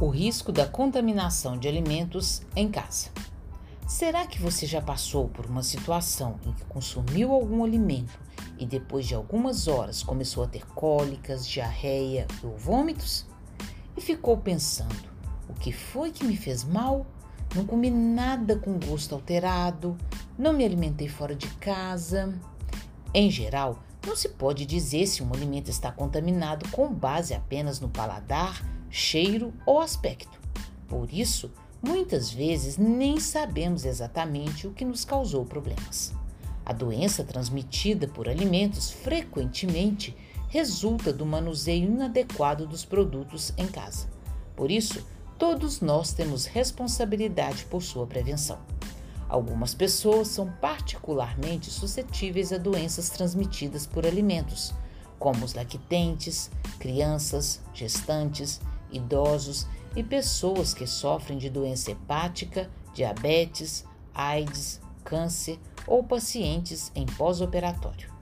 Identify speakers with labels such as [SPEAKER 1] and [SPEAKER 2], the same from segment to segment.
[SPEAKER 1] O risco da contaminação de alimentos em casa. Será que você já passou por uma situação em que consumiu algum alimento e depois de algumas horas começou a ter cólicas, diarreia ou vômitos? E ficou pensando: o que foi que me fez mal? Não comi nada com gosto alterado, não me alimentei fora de casa. Em geral, não se pode dizer se um alimento está contaminado com base apenas no paladar cheiro ou aspecto. Por isso, muitas vezes nem sabemos exatamente o que nos causou problemas. A doença transmitida por alimentos frequentemente resulta do manuseio inadequado dos produtos em casa. Por isso, todos nós temos responsabilidade por sua prevenção. Algumas pessoas são particularmente suscetíveis a doenças transmitidas por alimentos, como os lactentes, crianças, gestantes, idosos e pessoas que sofrem de doença hepática, diabetes, AIDS, câncer ou pacientes em pós-operatório.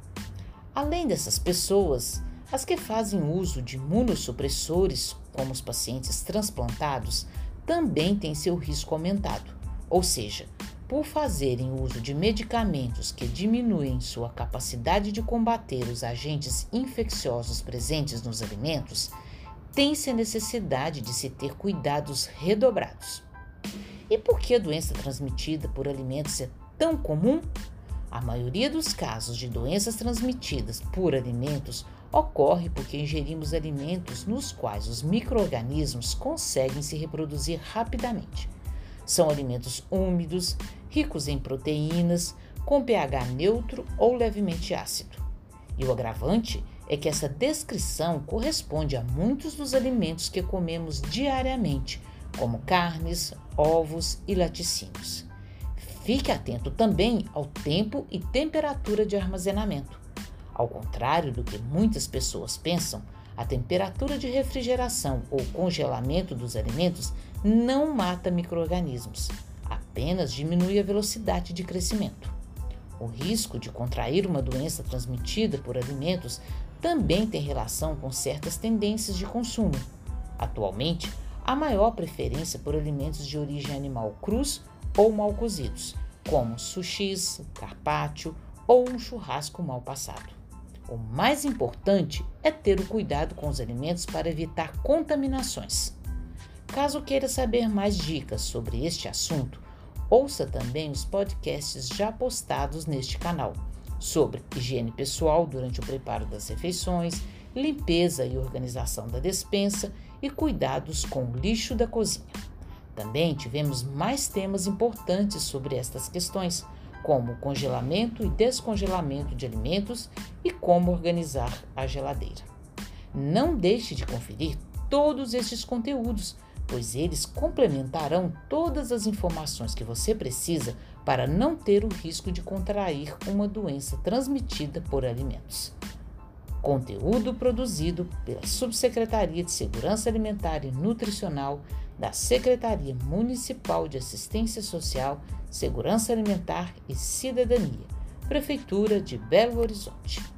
[SPEAKER 1] Além dessas pessoas, as que fazem uso de imunossupressores, como os pacientes transplantados, também têm seu risco aumentado, ou seja, por fazerem uso de medicamentos que diminuem sua capacidade de combater os agentes infecciosos presentes nos alimentos, tem-se a necessidade de se ter cuidados redobrados. E por que a doença transmitida por alimentos é tão comum? A maioria dos casos de doenças transmitidas por alimentos ocorre porque ingerimos alimentos nos quais os micro-organismos conseguem se reproduzir rapidamente. São alimentos úmidos, ricos em proteínas, com pH neutro ou levemente ácido. E o agravante é que essa descrição corresponde a muitos dos alimentos que comemos diariamente, como carnes, ovos e laticínios. Fique atento também ao tempo e temperatura de armazenamento. Ao contrário do que muitas pessoas pensam, a temperatura de refrigeração ou congelamento dos alimentos não mata microorganismos, apenas diminui a velocidade de crescimento. O risco de contrair uma doença transmitida por alimentos também tem relação com certas tendências de consumo. Atualmente, há maior preferência por alimentos de origem animal crus ou mal cozidos, como sushis, carpaccio ou um churrasco mal passado. O mais importante é ter o cuidado com os alimentos para evitar contaminações. Caso queira saber mais dicas sobre este assunto, ouça também os podcasts já postados neste canal sobre higiene pessoal durante o preparo das refeições, limpeza e organização da despensa e cuidados com o lixo da cozinha. Também tivemos mais temas importantes sobre estas questões, como congelamento e descongelamento de alimentos e como organizar a geladeira. Não deixe de conferir todos estes conteúdos, pois eles complementarão todas as informações que você precisa para não ter o risco de contrair uma doença transmitida por alimentos. Conteúdo produzido pela Subsecretaria de Segurança Alimentar e Nutricional da Secretaria Municipal de Assistência Social, Segurança Alimentar e Cidadania, Prefeitura de Belo Horizonte.